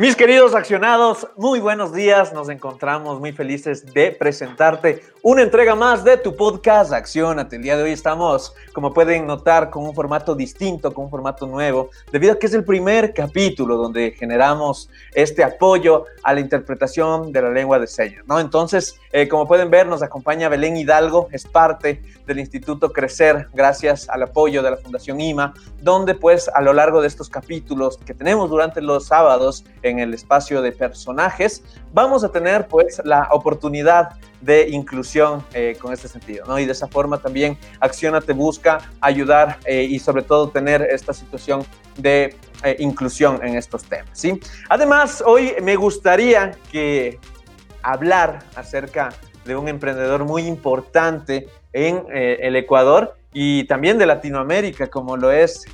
Mis queridos accionados, muy buenos días. Nos encontramos muy felices de presentarte una entrega más de tu podcast Accionate. El día de hoy estamos, como pueden notar, con un formato distinto, con un formato nuevo, debido a que es el primer capítulo donde generamos este apoyo a la interpretación de la lengua de señas, ¿no? Entonces, eh, como pueden ver, nos acompaña Belén Hidalgo, es parte del Instituto Crecer, gracias al apoyo de la Fundación IMA, donde pues a lo largo de estos capítulos que tenemos durante los sábados en el espacio de personajes, vamos a tener pues la oportunidad de inclusión eh, con este sentido, ¿no? Y de esa forma también Acciona te busca ayudar eh, y sobre todo tener esta situación de eh, inclusión en estos temas, ¿sí? Además, hoy me gustaría que hablar acerca de un emprendedor muy importante en el Ecuador y también de Latinoamérica, como lo es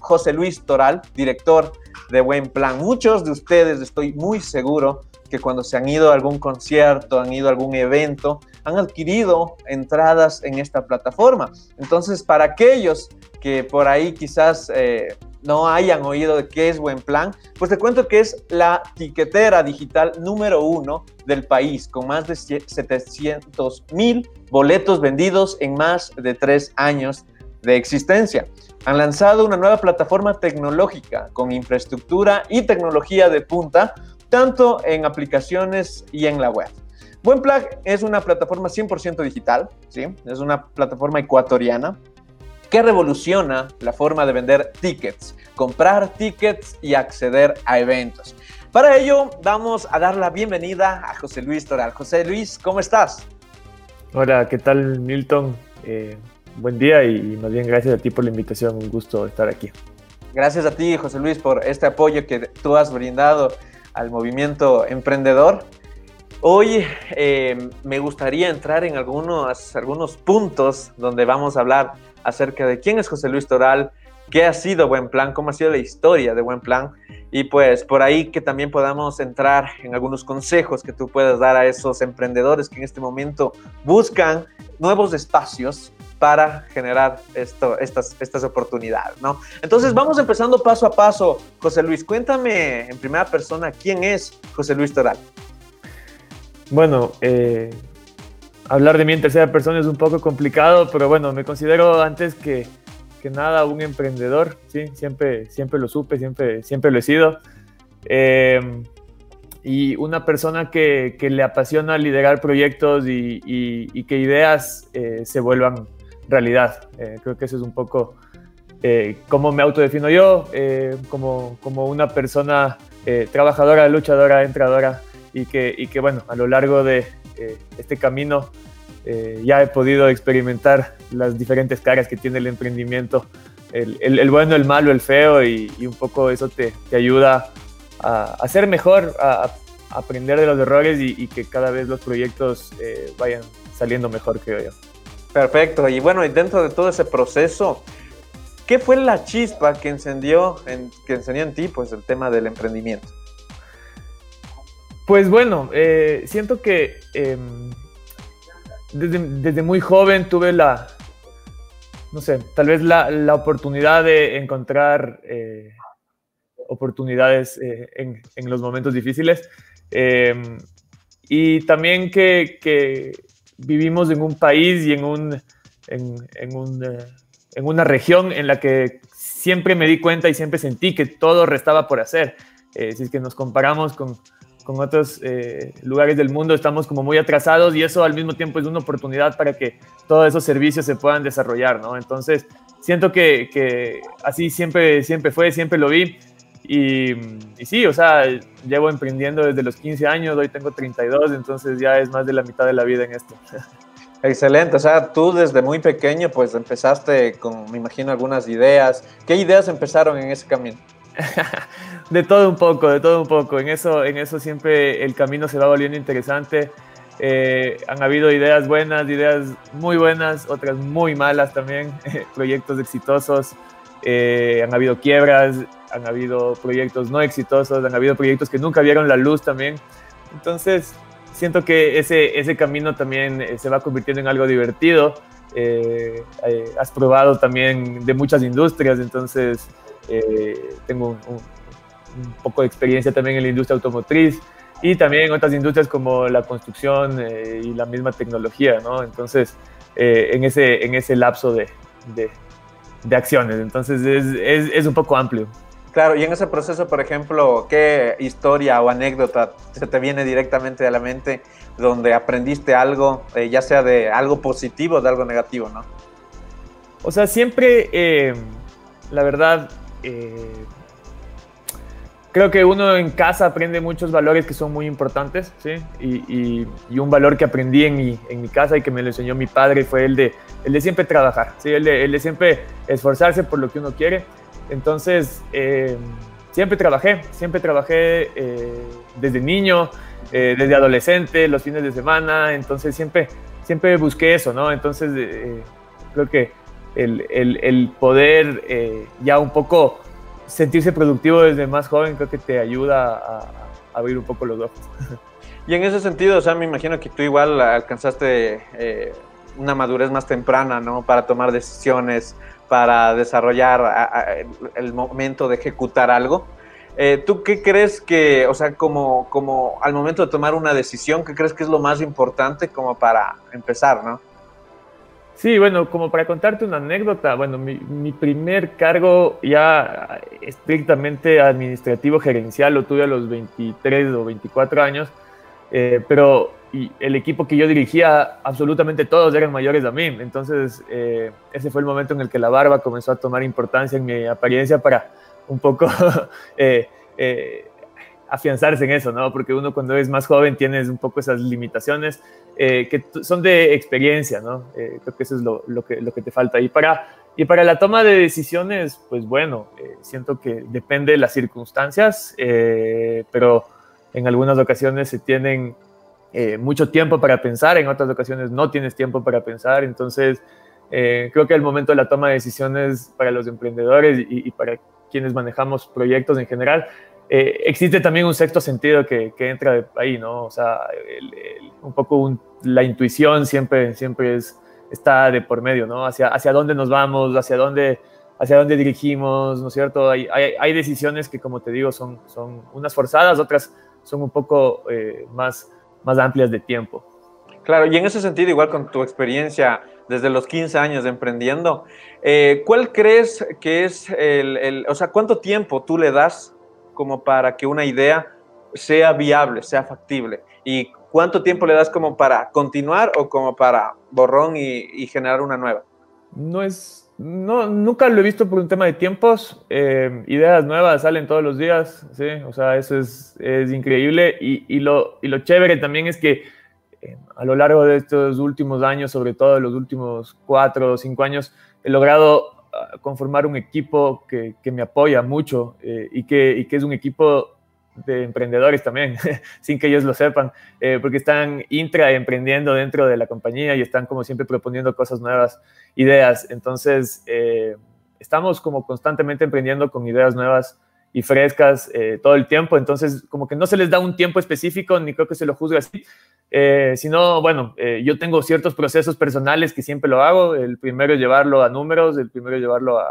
José Luis Toral, director de Buen Plan. Muchos de ustedes, estoy muy seguro, que cuando se han ido a algún concierto, han ido a algún evento, han adquirido entradas en esta plataforma. Entonces, para aquellos que por ahí quizás eh, no hayan oído de qué es Buen Plan, pues te cuento que es la tiquetera digital número uno del país, con más de 700 mil boletos vendidos en más de tres años de existencia. Han lanzado una nueva plataforma tecnológica con infraestructura y tecnología de punta tanto en aplicaciones y en la web. BuenPlag es una plataforma 100% digital, ¿sí? es una plataforma ecuatoriana que revoluciona la forma de vender tickets, comprar tickets y acceder a eventos. Para ello, vamos a dar la bienvenida a José Luis Toral. José Luis, ¿cómo estás? Hola, ¿qué tal Milton? Eh, buen día y más bien gracias a ti por la invitación, un gusto estar aquí. Gracias a ti, José Luis, por este apoyo que tú has brindado al movimiento emprendedor. Hoy eh, me gustaría entrar en algunos, algunos puntos donde vamos a hablar acerca de quién es José Luis Toral, qué ha sido Buen Plan, cómo ha sido la historia de Buen Plan y pues por ahí que también podamos entrar en algunos consejos que tú puedas dar a esos emprendedores que en este momento buscan nuevos espacios para generar esto, estas, estas oportunidades, ¿no? Entonces vamos empezando paso a paso. José Luis, cuéntame en primera persona quién es José Luis Toral. Bueno, eh, hablar de mí en tercera persona es un poco complicado, pero bueno, me considero antes que, que nada un emprendedor, ¿sí? Siempre, siempre lo supe, siempre, siempre lo he sido. Eh, y una persona que, que, le apasiona liderar proyectos y, y, que ideas eh, se vuelvan realidad. Eh, creo que eso es un poco eh, cómo me autodefino yo, eh, como, como una persona trabajadora, luchadora, entradora, y que, y que, bueno, a lo largo de este camino ya he podido experimentar las diferentes caras que tiene el emprendimiento, el, el, bueno, el malo, el feo, y, un poco eso te, te ayuda a, a, ser mejor, a, aprender de los errores y, y, que cada vez los proyectos vayan saliendo mejor, creo yo. Perfecto. Y bueno, y dentro de todo ese proceso, ¿qué fue la chispa que encendió en, que encendió en ti pues, el tema del emprendimiento? Pues bueno, eh, siento que eh, desde, muy joven tuve la, no sé, tal vez la, oportunidad de encontrar eh, oportunidades eh, en, los momentos difíciles. Eh, y también que vivimos en un país y en, un, en, en, un, eh, en, una región en la que siempre me di cuenta y siempre sentí que todo restaba por hacer. Eh, si es que nos comparamos con, con otros eh, lugares del mundo, estamos como muy atrasados y eso al mismo tiempo es una oportunidad para que todos esos servicios se puedan desarrollar, ¿no? Entonces, siento que, que así siempre, siempre fue, siempre lo vi. Y, y, sí, o sea, llevo emprendiendo desde los 15 años, hoy tengo 32, entonces ya es más de la mitad de la vida en esto. Excelente, o sea, tú desde muy pequeño pues empezaste con, me imagino, algunas ideas. ¿Qué ideas empezaron en ese camino? de todo un poco, de todo un poco. En eso, en eso siempre el camino se va volviendo interesante. Eh, han habido ideas buenas, ideas muy buenas, otras muy malas también, proyectos exitosos, eh, han habido quiebras, han habido proyectos no exitosos, han habido proyectos que nunca vieron la luz también. Entonces, siento que ese, ese camino también eh, se va convirtiendo en algo divertido. has probado también de muchas industrias, entonces tengo un, un, poco de experiencia también en la industria automotriz y también en otras industrias como la construcción eh, y la misma tecnología, ¿no? Entonces, eh, en, ese, en ese lapso de, de, de acciones, entonces es, es, es, un poco amplio. Claro, y en ese proceso, por ejemplo, ¿qué historia o anécdota se te viene directamente a la mente donde aprendiste algo, eh, ya sea de algo positivo o de algo negativo, ¿no? O sea, siempre, la verdad, creo que uno en casa aprende muchos valores que son muy importantes, ¿sí? Y, y, un valor que aprendí en mi, en mi, casa y que me lo enseñó mi padre fue el de, el de siempre trabajar, ¿sí? El de, el de siempre esforzarse por lo que uno quiere. Entonces, eh, siempre trabajé, siempre trabajé eh, desde niño, eh, desde adolescente, los fines de semana, entonces siempre, siempre busqué eso, ¿no? Entonces, creo que el, el, el poder ya un poco sentirse productivo desde más joven creo que te ayuda a, abrir un poco los ojos. Y en ese sentido, o sea, me imagino que tú igual alcanzaste eh, una madurez más temprana, ¿no? Para tomar decisiones, para desarrollar el momento de ejecutar algo. Eh, ¿Tú qué crees que, o sea, como, como al momento de tomar una decisión, qué crees que es lo más importante como para empezar, ¿no? Sí, bueno, como para contarte una anécdota, bueno, mi, primer cargo ya estrictamente administrativo gerencial lo tuve a los 23 o 24 años, eh, pero el equipo que yo dirigía, absolutamente todos eran mayores a mí, entonces eh, ese fue el momento en el que la barba comenzó a tomar importancia en mi apariencia para un poco eh, afianzarse en eso, ¿no? Porque uno cuando es más joven tienes un poco esas limitaciones que son de experiencia, ¿no? Creo que eso es lo, lo, que, lo que te falta. Y para, y para la toma de decisiones, pues bueno, siento que depende de las circunstancias, pero en algunas ocasiones se tienen mucho tiempo para pensar, en otras ocasiones no tienes tiempo para pensar, entonces creo que el momento de la toma de decisiones para los emprendedores y, y para quienes manejamos proyectos en general eh, existe también un sexto sentido que, que entra ahí, ¿no? O sea, un poco la intuición siempre, siempre es, está de por medio, ¿no? Hacia, hacia dónde nos vamos, hacia dónde, hacia dónde dirigimos, ¿no es cierto? Hay, hay, hay decisiones que, como te digo, son, son unas forzadas, otras son un poco eh, más, más amplias de tiempo. Claro, y en ese sentido, igual con tu experiencia desde los 15 años de emprendiendo, eh, ¿cuál crees que es el, el, o sea, cuánto tiempo tú le das como para que una idea sea viable, sea factible? ¿Y cuánto tiempo le das como para continuar o como para borrón y, generar una nueva? No es, no, nunca lo he visto por un tema de tiempos. Eh, ideas nuevas salen todos los días, ¿sí? O sea, eso es, es increíble. Y, y, lo, y lo chévere también es que eh, a lo largo de estos últimos años, sobre todo los últimos cuatro o cinco años, he logrado conformar un equipo que, que me apoya mucho eh, y, que, y, que, es un equipo de emprendedores también, sin que ellos lo sepan, eh, porque están intra emprendiendo dentro de la compañía y están como siempre proponiendo cosas nuevas, ideas. Entonces, eh, estamos como constantemente emprendiendo con ideas nuevas y frescas todo el tiempo, entonces como que no se les da un tiempo específico, ni creo que se lo juzgue así, eh, si no, bueno, eh, yo tengo ciertos procesos personales que siempre lo hago. El primero es llevarlo a números, el primero es llevarlo a,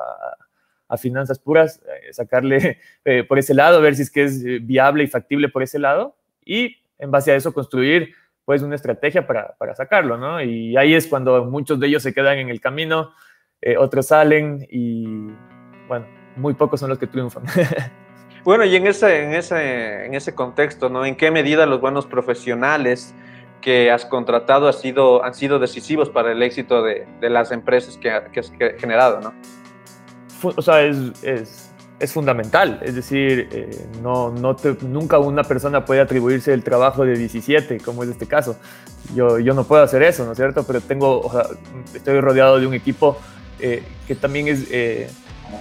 a finanzas puras, eh, sacarle eh, por ese lado, ver si es que es viable y factible por ese lado y en base a eso construir pues una estrategia para, para sacarlo, ¿no? Y ahí es cuando muchos de ellos se quedan en el camino, otros salen y bueno, muy pocos son los que triunfan. Bueno, y en ese, en ese, en ese contexto, ¿no? ¿En qué medida los buenos profesionales que has contratado ha sido, han sido decisivos para el éxito de, de las empresas que, que, has generado, ¿no? O sea, es, es, es fundamental. Es decir, eh, no, no te, nunca una persona puede atribuirse el trabajo de 17, como es este caso. Yo, yo no puedo hacer eso, ¿no es cierto? Pero tengo, o sea, estoy rodeado de un equipo eh, que también es eh,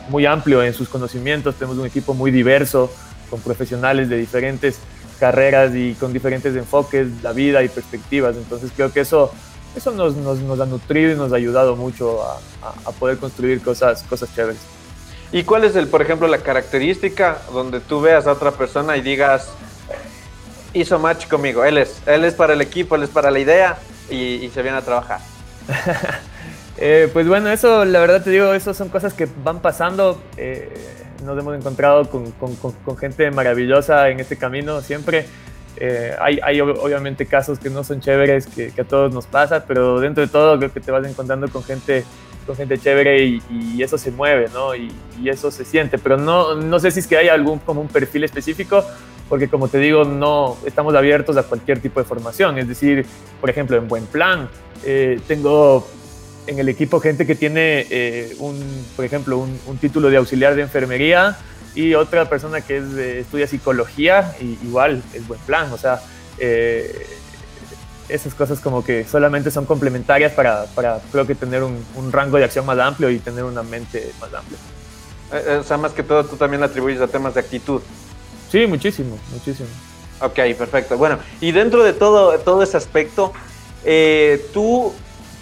muy amplio en sus conocimientos. Tenemos un equipo muy diverso, con profesionales de diferentes carreras y con diferentes enfoques, la vida y perspectivas. Entonces creo que eso, eso nos, nos, nos ha nutrido y nos ha ayudado mucho a, a, a, poder construir cosas, cosas chéveres. ¿Y cuál es, el, por ejemplo, la característica donde tú veas a otra persona y digas, hizo match conmigo, él es, él es para el equipo, él es para la idea y, y se viene a trabajar? eh, pues bueno, eso la verdad te digo, eso son cosas que van pasando. Eh, nos hemos encontrado con, con, con, gente maravillosa en este camino siempre. Eh, hay, hay, obviamente casos que no son chéveres, que, que, a todos nos pasa, pero dentro de todo creo que te vas encontrando con gente, con gente chévere y, y eso se mueve, ¿no? Y, y, eso se siente, pero no, no sé si es que hay algún como un perfil específico, porque como te digo, no estamos abiertos a cualquier tipo de formación. Es decir, por ejemplo, en Buen Plan, eh, tengo en el equipo gente que tiene, eh, un, por ejemplo, un, un, título de auxiliar de enfermería y otra persona que es de, estudia psicología, y igual es buen plan. O sea, eh, esas cosas como que solamente son complementarias para, para creo que tener un, un, rango de acción más amplio y tener una mente más amplia. Eh, o sea, más que todo tú también atribuyes a temas de actitud. Sí, muchísimo, muchísimo. Ok, perfecto. Bueno, y dentro de todo, todo ese aspecto, eh, tú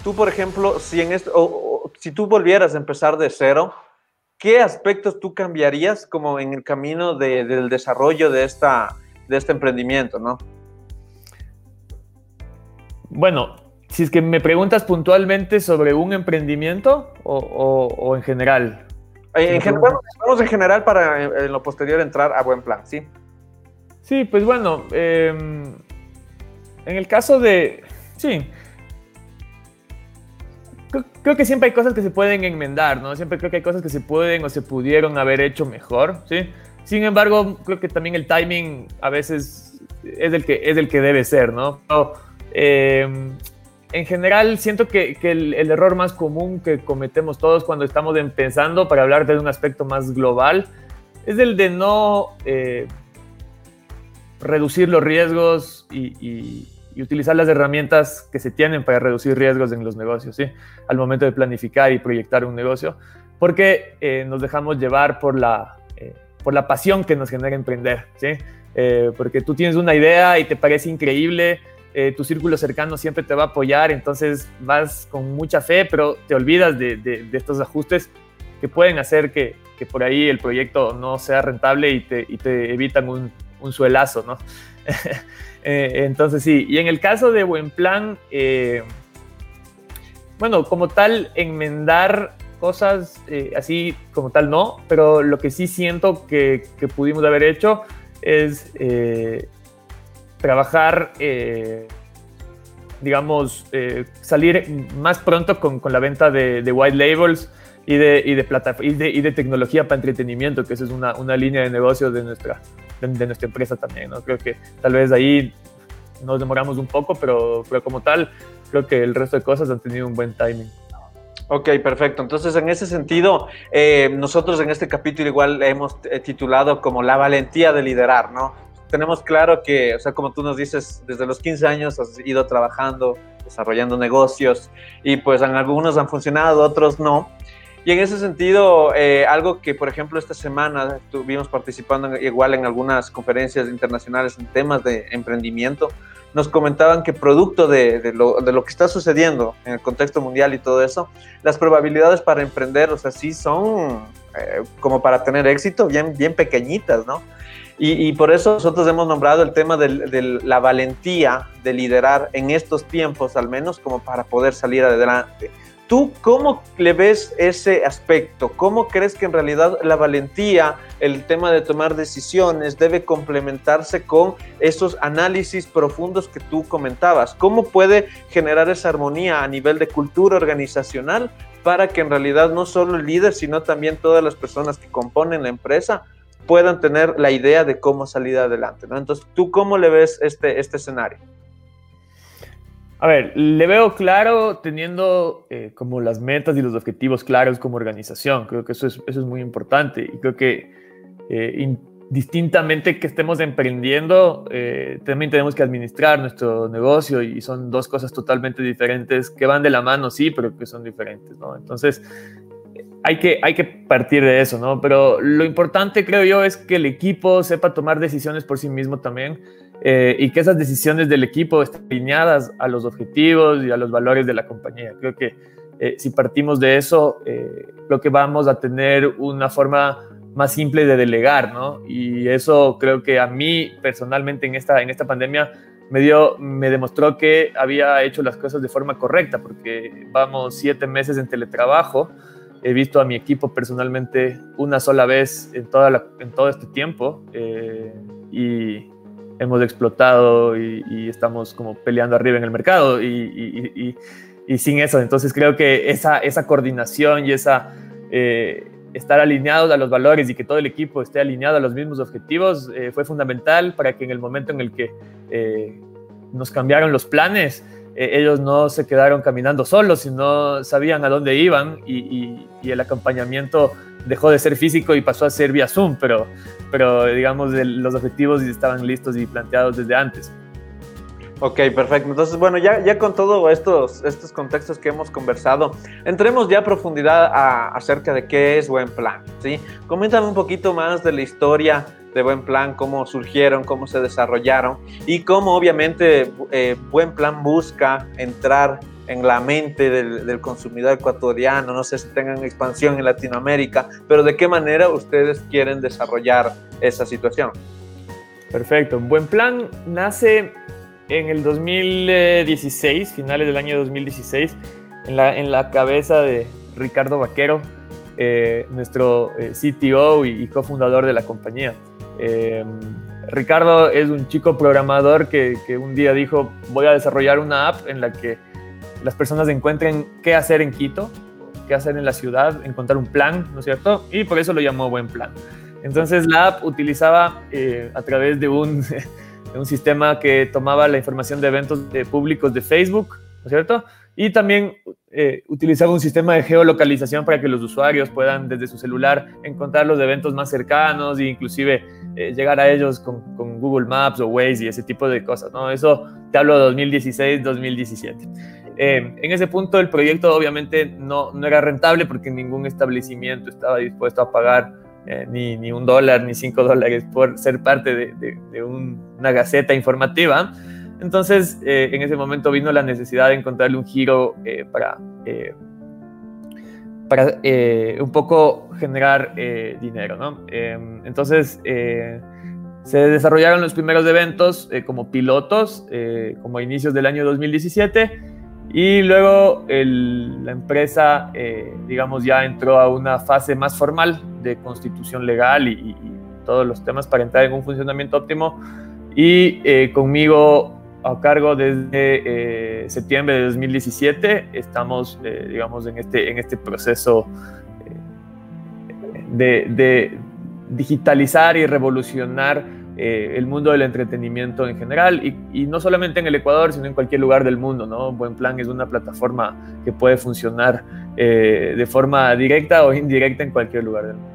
tú, por ejemplo, si, en esto, o, o, si tú volvieras a empezar de cero, ¿qué aspectos tú cambiarías como en el camino de, del desarrollo de, esta, de este emprendimiento, no? Bueno, si es que me preguntas puntualmente sobre un emprendimiento o, o, o en general. En, en general, vamos en general para en, en, lo posterior entrar a buen plan, ¿sí? Sí, pues bueno, eh, en el caso de, sí, creo, que siempre hay cosas que se pueden enmendar, ¿no? Siempre creo que hay cosas que se pueden o se pudieron haber hecho mejor, ¿sí? Sin embargo, creo que también el timing a veces es el que, es el que debe ser, ¿no? Pero, eh, en general, siento que, que el, el, error más común que cometemos todos cuando estamos empezando, para hablar de un aspecto más global, es el de no eh, reducir los riesgos y, y y utilizar las herramientas que se tienen para reducir riesgos en los negocios, ¿sí? Al momento de planificar y proyectar un negocio, porque eh, nos dejamos llevar por la, eh, por la pasión que nos genera emprender, ¿sí? Eh, porque tú tienes una idea y te parece increíble, tu círculo cercano siempre te va a apoyar, entonces vas con mucha fe, pero te olvidas de, de, de estos ajustes que pueden hacer que, que, por ahí el proyecto no sea rentable y te, y te evitan un, un suelazo, ¿no? Eh, entonces sí, y en el caso de Buen Plan, eh, bueno, como tal, enmendar cosas eh, así como tal no, pero lo que sí siento que, pudimos haber hecho es trabajar, digamos, salir más pronto con, la venta de, white labels y de, y de, plata, y de, y tecnología para entretenimiento, que esa es una, una línea de negocio de nuestra, de, de, nuestra empresa también. ¿no? Creo que tal vez ahí nos demoramos un poco, pero, pero como tal, creo que el resto de cosas han tenido un buen timing. Ok, perfecto. Entonces, en ese sentido, eh, nosotros en este capítulo igual hemos eh, titulado como la valentía de liderar, ¿no? Tenemos claro que, o sea, como tú nos dices, desde los 15 años has ido trabajando, desarrollando negocios y pues en algunos han funcionado, otros no. Y en ese sentido, eh, algo que, por ejemplo, esta semana estuvimos participando igual en algunas conferencias internacionales en temas de emprendimiento, nos comentaban que producto de, de, lo, de, lo, que está sucediendo en el contexto mundial y todo eso, las probabilidades para emprender, o sea, sí son eh, como para tener éxito bien, bien pequeñitas, ¿no? Y, y, por eso nosotros hemos nombrado el tema de, de, la valentía de liderar en estos tiempos, al menos, como para poder salir adelante. ¿Tú cómo le ves ese aspecto? ¿Cómo crees que en realidad la valentía, el tema de tomar decisiones, debe complementarse con esos análisis profundos que tú comentabas? ¿Cómo puede generar esa armonía a nivel de cultura organizacional para que en realidad no solo el líder, sino también todas las personas que componen la empresa puedan tener la idea de cómo salir adelante? ¿no? Entonces, ¿tú cómo le ves este, este escenario? A ver, le veo claro teniendo eh, como las metas y los objetivos claros como organización. Creo que eso es, eso es muy importante y creo que eh, distintamente que estemos emprendiendo, eh, también tenemos que administrar nuestro negocio y son dos cosas totalmente diferentes que van de la mano, sí, pero que son diferentes, ¿no? Entonces, hay que, hay que partir de eso, ¿no? Pero lo importante, creo yo, es que el equipo sepa tomar decisiones por sí mismo también eh, y que esas decisiones del equipo estén alineadas a los objetivos y a los valores de la compañía. Creo que eh, si partimos de eso, creo que vamos a tener una forma más simple de delegar, ¿no? Y eso creo que a mí personalmente en esta, en esta pandemia me, dio, me demostró que había hecho las cosas de forma correcta, porque vamos siete meses en teletrabajo, he visto a mi equipo personalmente una sola vez en, toda en todo este tiempo eh, y hemos explotado y, estamos como peleando arriba en el mercado y, y, sin eso, entonces creo que esa, esa coordinación y esa... Eh, estar alineados a los valores y que todo el equipo esté alineado a los mismos objetivos eh, fue fundamental para que en el momento en el que eh, nos cambiaron los planes, eh, ellos no se quedaron caminando solos, sino sabían a dónde iban y, el acompañamiento dejó de ser físico y pasó a ser vía Zoom, pero, pero digamos los objetivos estaban listos y planteados desde antes. Ok, perfecto. Entonces, bueno, ya, ya con todos estos, estos contextos que hemos conversado, entremos ya a profundidad acerca de qué es Buen Plan, ¿sí? Coméntame un poquito más de la historia de Buen Plan, cómo surgieron, cómo se desarrollaron y cómo obviamente eh, Buen Plan busca entrar en la mente del, del, consumidor ecuatoriano, no sé si tengan expansión en Latinoamérica, pero de qué manera ustedes quieren desarrollar esa situación. Perfecto, Buen Plan nace en el 2016, finales del año 2016, en la, en la cabeza de Ricardo Vaquero, eh, nuestro eh, CTO y, cofundador de la compañía. Eh, Ricardo es un chico programador que, que, un día dijo, voy a desarrollar una app en la que las personas encuentren qué hacer en Quito, qué hacer en la ciudad, encontrar un plan, ¿no es cierto? Y por eso lo llamó Buen Plan. Entonces la app utilizaba a través de un un sistema que tomaba la información de eventos públicos de Facebook, ¿no es cierto? Y también eh, utilizaba un sistema de geolocalización para que los usuarios puedan desde su celular encontrar los eventos más cercanos e inclusive eh, llegar a ellos con, Google Maps o Waze y ese tipo de cosas, ¿no? Eso te hablo de 2016, 2017. Eh, en ese punto el proyecto obviamente no, no era rentable porque ningún establecimiento estaba dispuesto a pagar eh, ni, ni, un dólar ni cinco dólares por ser parte de, de, una gaceta informativa. Entonces, eh, en ese momento vino la necesidad de encontrarle un giro eh, para, para un poco generar dinero. ¿no? entonces, se desarrollaron los primeros eventos como pilotos, como inicios del año 2017 y luego la empresa, eh, digamos, ya entró a una fase más formal de constitución legal y, todos los temas para entrar en un funcionamiento óptimo. Y eh, conmigo a cargo desde eh, septiembre de 2017 estamos, digamos, en este, en este proceso de, de digitalizar y revolucionar eh, el mundo del entretenimiento en general y, no solamente en el Ecuador, sino en cualquier lugar del mundo. ¿no? Buen Plan es una plataforma que puede funcionar eh, de forma directa o indirecta en cualquier lugar del mundo.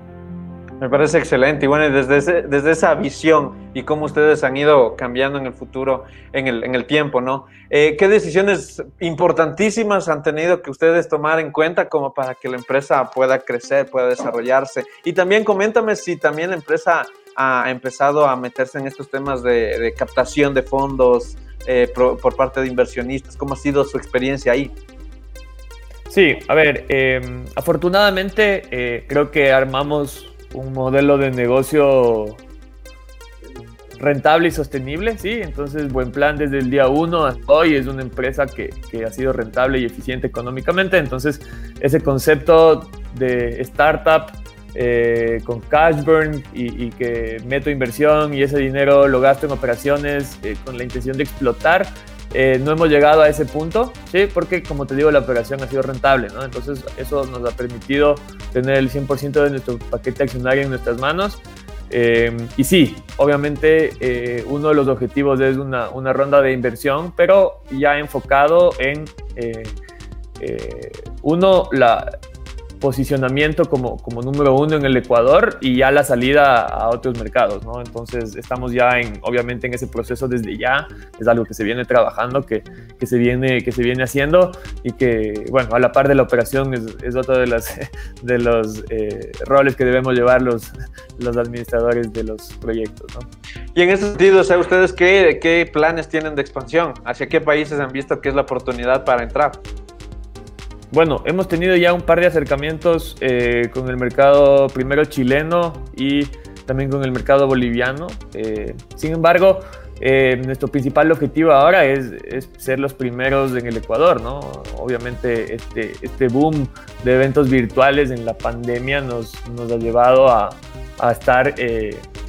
Me parece excelente y bueno, desde, desde esa visión y cómo ustedes han ido cambiando en el futuro, en el, en el tiempo, ¿no? Eh, ¿Qué decisiones importantísimas han tenido que ustedes tomar en cuenta como para que la empresa pueda crecer, pueda desarrollarse? Y también coméntame si también la empresa ha empezado a meterse en estos temas de, captación de fondos eh, por, parte de inversionistas? ¿Cómo ha sido su experiencia ahí? Sí, a ver, em, afortunadamente eh, creo que armamos un modelo de negocio rentable y sostenible, ¿sí? Entonces, buen plan desde el día uno hasta hoy es una empresa que, que, ha sido rentable y eficiente económicamente. Entonces, ese concepto de startup eh, con cash burn y, que meto inversión y ese dinero lo gasto en operaciones eh, con la intención de explotar. Eh, no hemos llegado a ese punto, ¿sí? porque como te digo, la operación ha sido rentable, ¿no? Entonces eso nos ha permitido tener el 100% de nuestro paquete accionario en nuestras manos. y sí, obviamente uno de los objetivos es una, una, ronda de inversión, pero ya enfocado en, uno, la, posicionamiento como, como número uno en el Ecuador y ya la salida a otros mercados, ¿no? Entonces estamos ya en, obviamente en ese proceso desde ya, es algo que se viene trabajando, que, que se, viene, que se viene haciendo y que, bueno, a la par de la operación es, es otro de, las, de los eh, roles que debemos llevar los, los administradores de los proyectos. Y en ese sentido, ¿sabe ustedes qué, qué planes tienen de expansión? ¿Hacia qué países han visto que es la oportunidad para entrar? Bueno, hemos tenido ya un par de acercamientos eh, con el mercado primero chileno y también con el mercado boliviano. Eh, sin embargo, eh, nuestro principal objetivo ahora es, ser los primeros en el Ecuador, ¿no? Obviamente este, este boom de eventos virtuales en la pandemia nos, ha llevado a, a estar,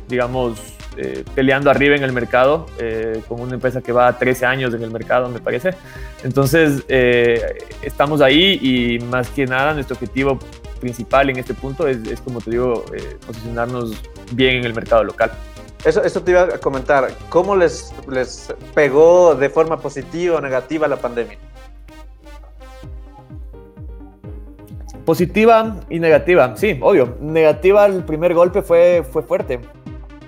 digamos, eh, peleando arriba en el mercado, eh, con una empresa que va a 13 años en el mercado, me parece. Entonces, eh, estamos ahí y más que nada nuestro objetivo principal en este punto es, es como te digo, posicionarnos bien en el mercado local. Eso, eso te iba a comentar, ¿cómo les, les pegó de forma positiva o negativa la pandemia? Positiva y negativa, sí, obvio. Negativa, el primer golpe fue, fue fuerte.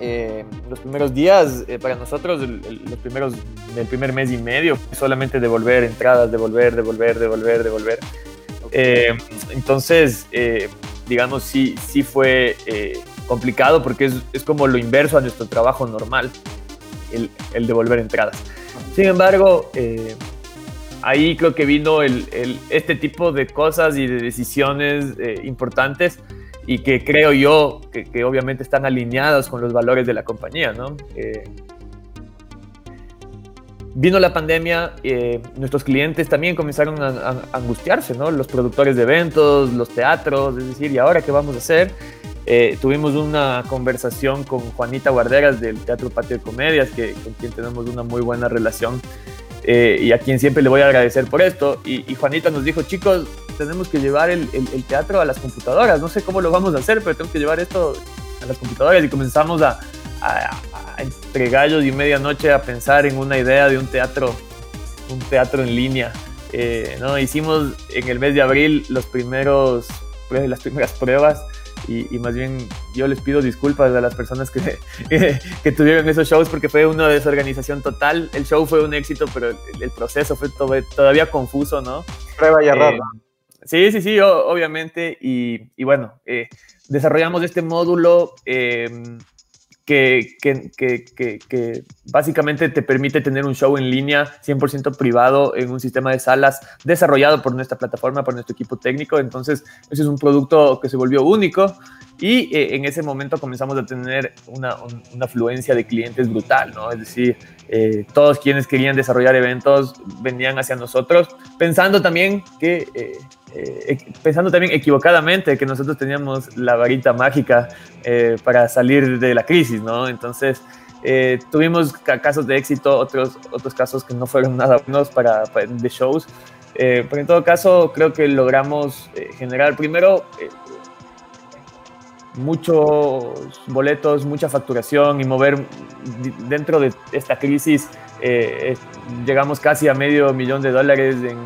Eh, los primeros días, eh, para nosotros, los primeros, el primer mes y medio, solamente devolver entradas, devolver, devolver, devolver, devolver. Eh, entonces, digamos, sí, sí fue complicado porque es, es, como lo inverso a nuestro trabajo normal, el, el devolver entradas. Sin embargo, ahí creo que vino el, el, este tipo de cosas y de decisiones importantes y que creo yo que, obviamente están alineadas con los valores de la compañía, ¿no? Eh, vino la pandemia, eh, nuestros clientes también comenzaron a, angustiarse, ¿no? Los productores de eventos, los teatros, es decir, ¿y ahora qué vamos a hacer? Eh, tuvimos una conversación con Juanita Guarderas del Teatro Patio de Comedias, que, con quien tenemos una muy buena relación y a quien siempre le voy a agradecer por esto. Y, y Juanita nos dijo, chicos, tenemos que llevar el, el, teatro a las computadoras. No sé cómo lo vamos a hacer, pero tenemos que llevar esto a las computadoras y comenzamos a, a, entre gallos y medianoche a pensar en una idea de un teatro, un teatro en línea. Eh, ¿no? Hicimos en el mes de abril los primeros, pues, las primeras pruebas y, y, más bien yo les pido disculpas a las personas que, que, tuvieron esos shows porque fue una desorganización total. El show fue un éxito, pero el, el proceso fue todavía confuso, ¿no? Prueba y error. Eh, Sí, sí, sí, obviamente. Y, bueno, eh, desarrollamos este módulo que, que, que, que, básicamente te permite tener un show en línea 100% privado en un sistema de salas desarrollado por nuestra plataforma, por nuestro equipo técnico. Entonces, ese es un producto que se volvió único y eh, en ese momento comenzamos a tener una, una, afluencia de clientes brutal, ¿no? Es decir, eh, todos quienes querían desarrollar eventos venían hacia nosotros, pensando también que, eh, pensando también equivocadamente que nosotros teníamos la varita mágica para salir de la crisis, ¿no? Entonces, tuvimos casos de éxito, otros, otros casos que no fueron nada buenos para, para de shows. pero en todo caso, creo que logramos generar primero muchos boletos, mucha facturación y mover dentro de esta crisis. Eh, llegamos casi a medio millón de dólares en,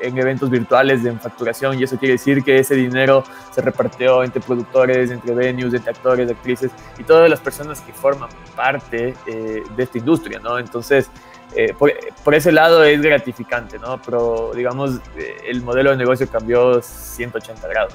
en, eventos virtuales de facturación y eso quiere decir que ese dinero se repartió entre productores, entre venues, entre actores, actrices y todas las personas que forman parte eh, de esta industria, ¿no? Entonces, eh, por, por, ese lado es gratificante, ¿no? Pero digamos, el modelo de negocio cambió 180 grados.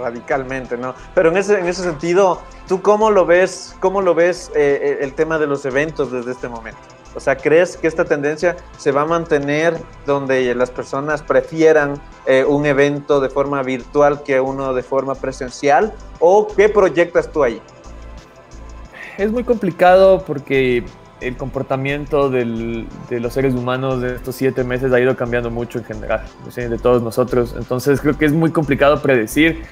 Radicalmente, ¿no? Pero en ese, en ese sentido, ¿tú cómo lo ves, cómo lo ves eh, eh, el tema de los eventos desde este momento? O sea, ¿crees que esta tendencia se va a mantener donde las personas prefieran eh, un evento de forma virtual que uno de forma presencial? ¿O qué proyectas tú ahí? Es muy complicado porque el comportamiento de los seres humanos de estos siete meses ha ido cambiando mucho en general, de todos nosotros. Entonces creo que es muy complicado predecir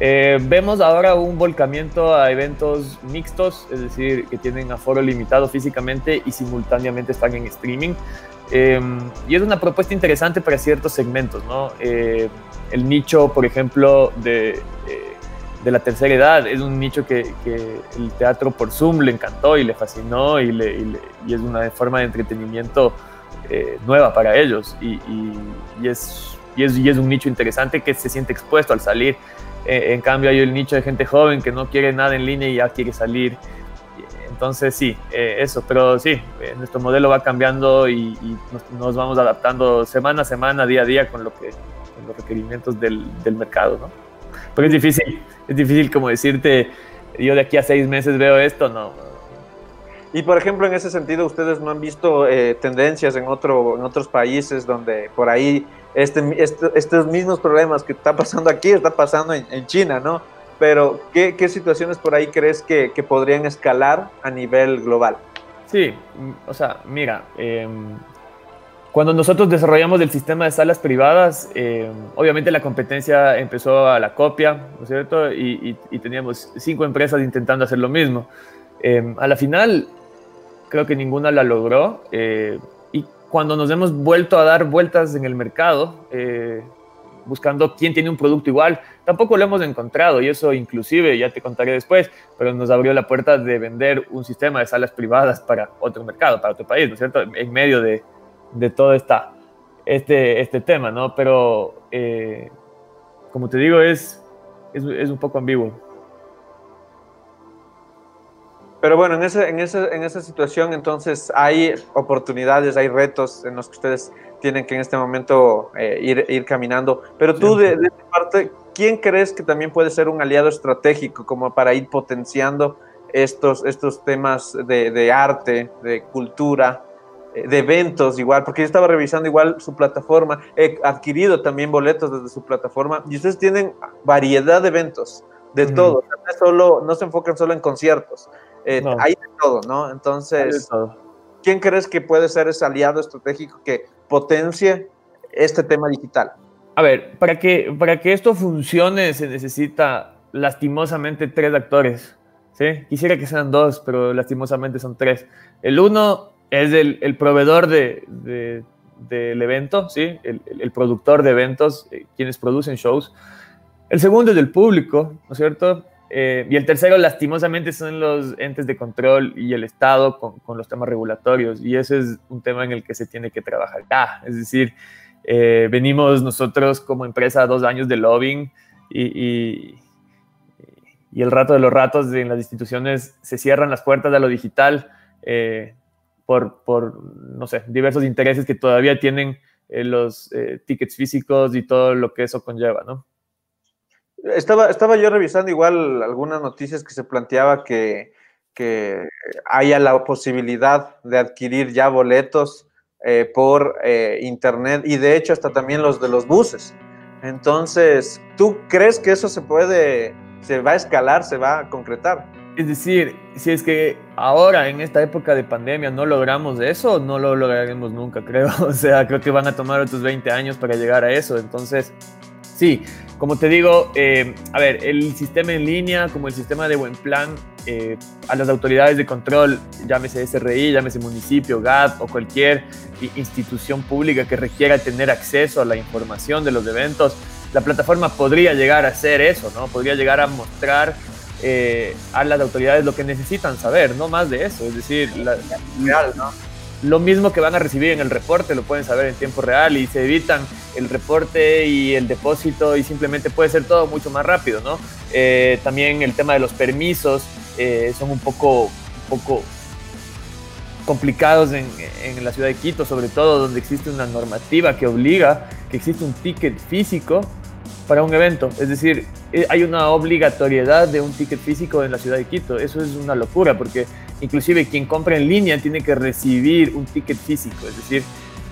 eh, vemos ahora un volcamiento a eventos mixtos, es decir, que tienen aforo limitado físicamente y simultáneamente están en streaming. Eh, y es una propuesta interesante para ciertos segmentos, ¿no? Eh, el nicho, por ejemplo, de, de, la tercera edad es un nicho que, que, el teatro por Zoom le encantó y le fascinó y, le, y, le, y es una forma de entretenimiento nueva para ellos y, es es, y es un nicho interesante que se siente expuesto al salir. Eh, en cambio hay el nicho de gente joven que no quiere nada en línea y ya quiere salir. Entonces sí, eh, eso, pero sí, eh, nuestro modelo va cambiando y, nos, vamos adaptando semana a semana, día a día con, lo que, con los requerimientos del, del mercado, ¿no? Porque es difícil, es difícil como decirte, yo de aquí a seis meses veo esto, no, y por ejemplo, en ese sentido, ustedes no han visto eh, tendencias en, otro, en otros países donde por ahí este, este, estos mismos problemas que está pasando aquí, está pasando en, China, ¿no? Pero, ¿qué, ¿qué, situaciones por ahí crees que, que, podrían escalar a nivel global? Sí, mm, o sea, mira, em, cuando nosotros desarrollamos el sistema de salas privadas, em, obviamente la competencia empezó a la copia, ¿no es cierto? Y, y, teníamos cinco empresas intentando hacer lo mismo. Em, a la final, creo que ninguna la logró. Eh, y cuando nos hemos vuelto a dar vueltas en el mercado, eh, buscando quién tiene un producto igual, tampoco lo hemos encontrado y eso inclusive, ya te contaré después, pero nos abrió la puerta de vender un sistema de salas privadas para otro mercado, para otro país, ¿no es cierto? En medio de, de todo esta, este, este tema, ¿no? Pero, eh, como te digo, es, es, es un poco ambiguo. Pero bueno, en, ese, en, ese, en esa situación entonces hay oportunidades, hay retos en los que ustedes tienen que en este momento eh, ir, ir, caminando. Pero tú de, de tu parte, ¿quién crees que también puede ser un aliado estratégico como para ir potenciando estos, estos temas de, de arte, de cultura, eh, de eventos igual? Porque yo estaba revisando igual su plataforma, he adquirido también boletos desde su plataforma y ustedes tienen variedad de eventos, de todo, no, solo, no se enfocan solo en conciertos, eh, Hay de todo, ¿no? Entonces, ¿quién crees que puede ser ese aliado estratégico que potencie este tema digital? A ver, para que, para que esto funcione se necesita lastimosamente tres actores. ¿sí? Quisiera que sean dos, pero lastimosamente son tres. El uno es el, el proveedor de, de, del evento, ¿sí? El, el, productor de eventos, eh, quienes producen shows. El segundo es el público, ¿no es cierto? Eh, y el tercero, lastimosamente, son los entes de control y el Estado con, con, los temas regulatorios. Y ese es un tema en el que se tiene que trabajar ya. Es decir, eh, venimos nosotros como empresa a dos años de lobbying y, y, y, el rato de los ratos en las instituciones se cierran las puertas de lo digital eh, por, por, no sé, diversos intereses que todavía tienen eh, los eh, tickets físicos y todo lo que eso conlleva, ¿no? Estaba, estaba yo revisando igual algunas noticias que se planteaba que, que haya la posibilidad de adquirir ya boletos eh, por eh, internet y de hecho hasta también los de los buses. Entonces, ¿tú crees que eso se puede, se va a escalar, se va a concretar? Es decir, si es que ahora en esta época de pandemia no logramos eso, no lo lograremos nunca, creo. O sea, creo que van a tomar otros 20 años para llegar a eso. Entonces, Sí, como te digo, eh, a ver, el sistema en línea, como el sistema de buen plan, eh, a las autoridades de control, llámese SRI, llámese municipio, GAT o cualquier institución pública que requiera tener acceso a la información de los eventos, la plataforma podría llegar a hacer eso, ¿no? Podría llegar a mostrar eh, a las autoridades lo que necesitan saber, no más de eso, es decir, la, real, ¿no? Lo mismo que van a recibir en el reporte, lo pueden saber en tiempo real y se evitan el reporte y el depósito y simplemente puede ser todo mucho más rápido, ¿no? Eh, también el tema de los permisos eh, son un poco, un poco complicados en, en, la ciudad de Quito, sobre todo donde existe una normativa que obliga que existe un ticket físico para un evento. Es decir, eh, hay una obligatoriedad de un ticket físico en la ciudad de Quito. Eso es una locura porque inclusive quien compra en línea tiene que recibir un ticket físico, es decir,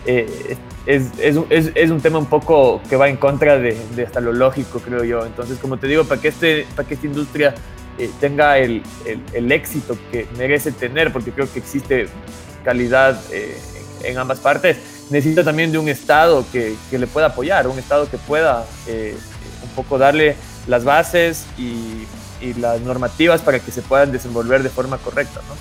eh, es, es, es, un tema un poco que va en contra de, hasta lo lógico, creo yo. Entonces, como te digo, para que, este, para que esta industria eh, tenga el, el, éxito que merece tener, porque creo que existe calidad eh, en, ambas partes, necesita también de un Estado que, que le pueda apoyar, un Estado que pueda un poco darle las bases y y las normativas para que se puedan desenvolver de forma correcta, ¿no?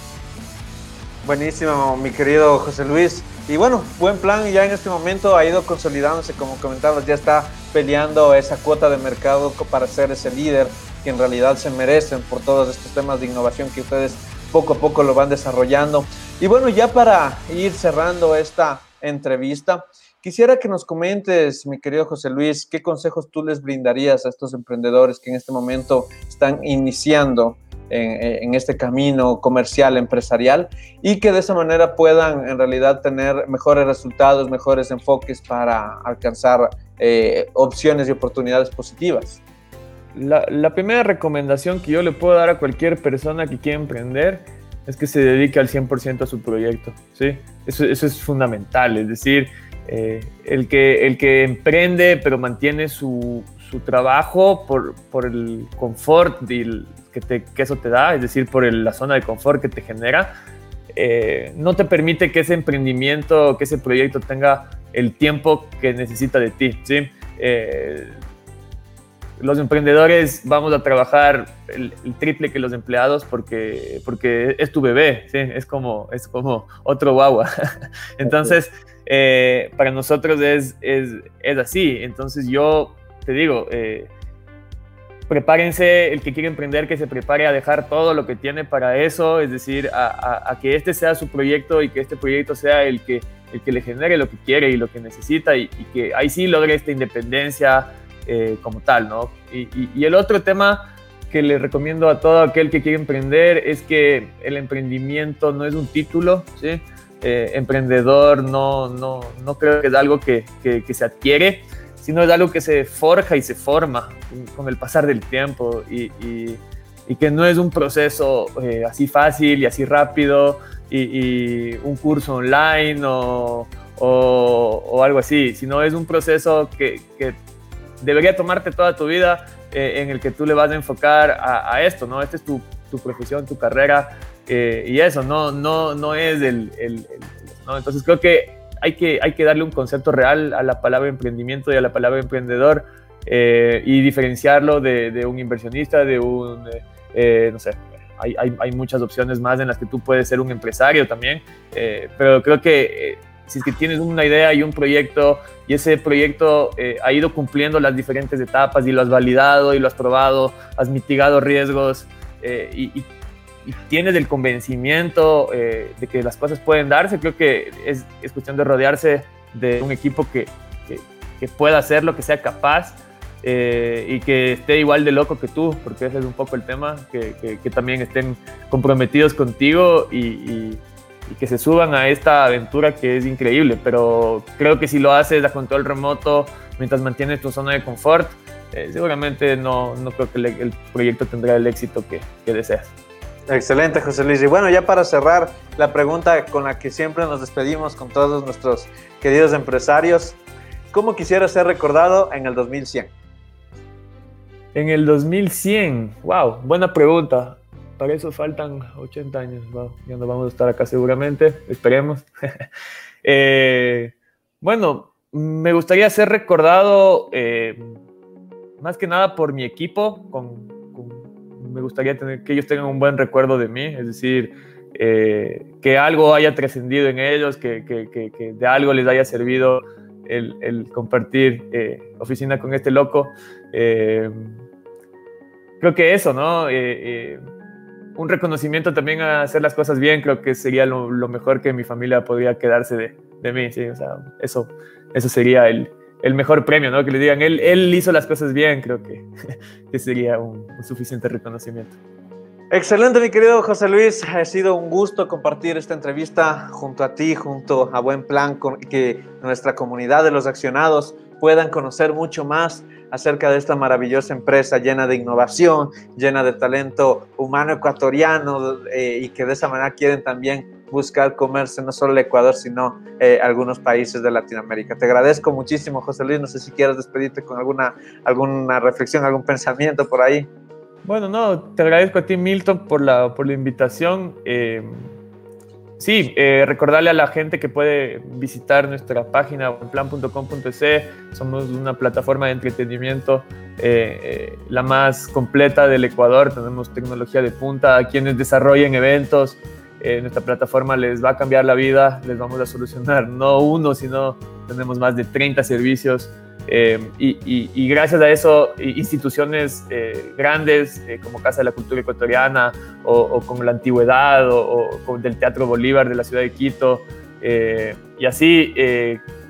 Buenísimo, mi querido José Luis. Y bueno, buen plan ya en este momento ha ido consolidándose, como comentabas, ya está peleando esa cuota de mercado para ser ese líder que en realidad se merecen por todos estos temas de innovación que ustedes poco a poco lo van desarrollando. Y bueno, ya para ir cerrando esta entrevista, Quisiera que nos comentes, mi querido José Luis, qué consejos tú les brindarías a estos emprendedores que en este momento están iniciando en, este camino comercial, empresarial, y que de esa manera puedan en realidad tener mejores resultados, mejores enfoques para alcanzar eh, opciones y oportunidades positivas. La, primera recomendación que yo le puedo dar a cualquier persona que quiera emprender es que se dedique al 100% a su proyecto, ¿sí? Eso, eso es fundamental, es decir, eh, el, que, el que emprende pero mantiene su, su trabajo por, por, el confort que, te, que, eso te da, es decir, por la zona de confort que te genera, eh, no te permite que ese emprendimiento, que ese proyecto tenga el tiempo que necesita de ti. ¿sí? Eh, los emprendedores vamos a trabajar el, triple que los empleados porque, porque es tu bebé, ¿sí? es, como, es como otro guagua. Entonces, eh, para nosotros es, es, es, así. Entonces yo te digo, eh, prepárense, el que quiere emprender, que se prepare a dejar todo lo que tiene para eso, es decir, a, que este sea su proyecto y que este proyecto sea el que, el que le genere lo que quiere y lo que necesita y, y que ahí sí logre esta independencia eh, como tal, ¿no? Y, y, el otro tema que le recomiendo a todo aquel que quiere emprender es que el emprendimiento no es un título, ¿sí? Eh, emprendedor no, no, no creo que es algo que, que, se adquiere, sino es algo que se forja y se forma con el pasar del tiempo y, y, que no es un proceso eh, así fácil y así rápido y, un curso online o, o, o, algo así, sino es un proceso que, que debería tomarte toda tu vida eh, en el que tú le vas a enfocar a, esto, ¿no? Esta es tu, tu profesión, tu carrera eh, y eso, no, no, no es el, el, ¿no? Entonces creo que hay, que hay que darle un concepto real a la palabra emprendimiento y a la palabra emprendedor eh, y diferenciarlo de, de, un inversionista, de un, no sé, hay, hay, hay, muchas opciones más en las que tú puedes ser un empresario también, pero creo que si es que tienes una idea y un proyecto y ese proyecto eh, ha ido cumpliendo las diferentes etapas y lo has validado y lo has probado, has mitigado riesgos eh, y, tienes el convencimiento eh, de que las cosas pueden darse, creo que es, es cuestión de rodearse de un equipo que, que, pueda hacerlo, que sea capaz. y que esté igual de loco que tú, porque ese es un poco el tema, que, que también estén comprometidos contigo y, y que se suban a esta aventura que es increíble, pero creo que si lo haces a control remoto, mientras mantienes tu zona de confort, eh, seguramente no, no, creo que el proyecto tendrá el éxito que, que deseas. Excelente, José Luis. Y bueno, ya para cerrar la pregunta con la que siempre nos despedimos con todos nuestros queridos empresarios, ¿cómo quisiera ser recordado en el 2100? En el 2100, wow, buena pregunta para eso faltan 80 años. ya no vamos a estar acá seguramente, esperemos. Eh, bueno, me gustaría ser recordado eh, más que nada por mi equipo. Con, me gustaría tener, que ellos tengan un buen recuerdo de mí, es decir, eh, que algo haya trascendido en ellos, que, que, que, de algo les haya servido el, el compartir oficina con este loco. creo que eso, ¿no? un reconocimiento también a hacer las cosas bien, creo que sería lo, mejor que mi familia podría quedarse de, de, mí, sí, o sea, eso, eso sería el, el, mejor premio, ¿no? Que le digan, él, él hizo las cosas bien, creo que, que sería un, suficiente reconocimiento. Excelente, mi querido José Luis. Ha sido un gusto compartir esta entrevista junto a ti, junto a Buen Plan, con, que nuestra comunidad de los accionados puedan conocer mucho más acerca de esta maravillosa empresa llena de innovación, llena de talento humano ecuatoriano eh, y que de esa manera quieren también buscar comerse no solo el Ecuador, sino eh, algunos países de Latinoamérica. Te agradezco muchísimo, José Luis. No sé si quieres despedirte con alguna, alguna reflexión, algún pensamiento por ahí. Bueno, no, te agradezco a ti, Milton, por la, por la invitación. Eh, Sí, eh, recordarle a la gente que puede visitar nuestra página plan.com.es. Somos una plataforma de entretenimiento eh, eh, la más completa del Ecuador. Tenemos tecnología de punta. Quienes desarrollen eventos, nuestra plataforma les va a cambiar la vida. Les vamos a solucionar no uno, sino tenemos más de 30 servicios eh, y, gracias a eso, instituciones eh, grandes eh, como Casa de la Cultura Ecuatoriana o, como la Antigüedad o, o, del Teatro Bolívar de la ciudad de Quito, y así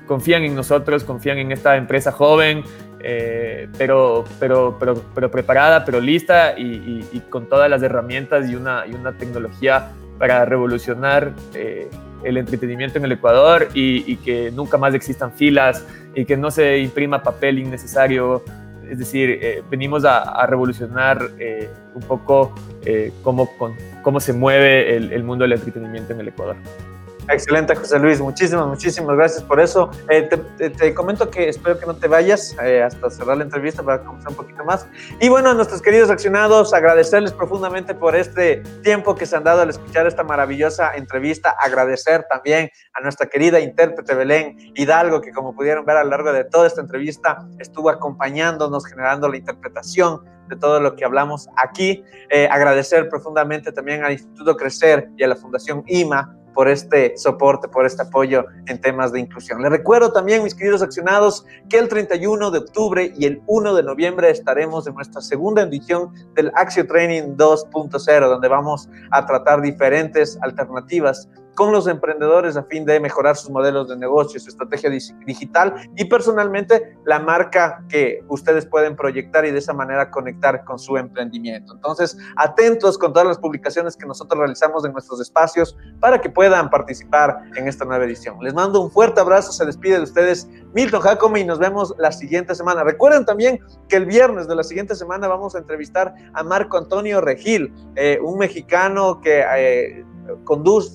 confían en nosotros, confían en esta empresa joven, eh, pero, pero, pero, pero, preparada, pero lista y, con todas las herramientas y una, y una tecnología para revolucionar eh, el entretenimiento en el Ecuador y, que nunca más existan filas y que no se imprima papel innecesario. Es decir, eh, venimos a, revolucionar un poco cómo, cómo se mueve el, el mundo del entretenimiento en el Ecuador. Excelente, José Luis. Muchísimas, muchísimas gracias por eso. Eh, te, comento que espero que no te vayas eh, hasta cerrar la entrevista para conversar un poquito más. Y bueno, a nuestros queridos accionados, agradecerles profundamente por este tiempo que se han dado al escuchar esta maravillosa entrevista. Agradecer también a nuestra querida intérprete Belén Hidalgo, que como pudieron ver a lo largo de toda esta entrevista, estuvo acompañándonos, generando la interpretación de todo lo que hablamos aquí. Eh, agradecer profundamente también al Instituto Crecer y a la Fundación IMA por este soporte, por este apoyo en temas de inclusión. Les recuerdo también, mis queridos accionados, que el 31 de octubre y el 1 de noviembre estaremos en nuestra segunda edición del Axio Training 2.0, donde vamos a tratar diferentes alternativas con los emprendedores a fin de mejorar sus modelos de negocio, su estrategia digital y personalmente la marca que ustedes pueden proyectar y de esa manera conectar con su emprendimiento. Entonces, atentos con todas las publicaciones que nosotros realizamos en nuestros espacios para que puedan participar en esta nueva edición. Les mando un fuerte abrazo, se despide de ustedes Milton Jacome y nos vemos la siguiente semana. Recuerden también que el viernes de la siguiente semana vamos a entrevistar a Marco Antonio Regil, eh, un mexicano que... Eh,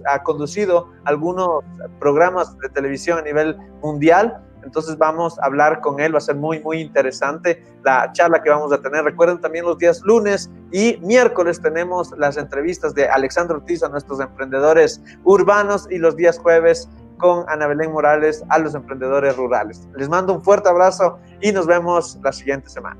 ha conducido algunos programas de televisión a nivel mundial. Entonces vamos a hablar con él, va a ser muy, muy interesante la charla que vamos a tener. Recuerden también los días lunes y miércoles tenemos las entrevistas de Alexandro Ortiz a nuestros emprendedores urbanos y los días jueves con Ana Belén Morales a los emprendedores rurales. Les mando un fuerte abrazo y nos vemos la siguiente semana.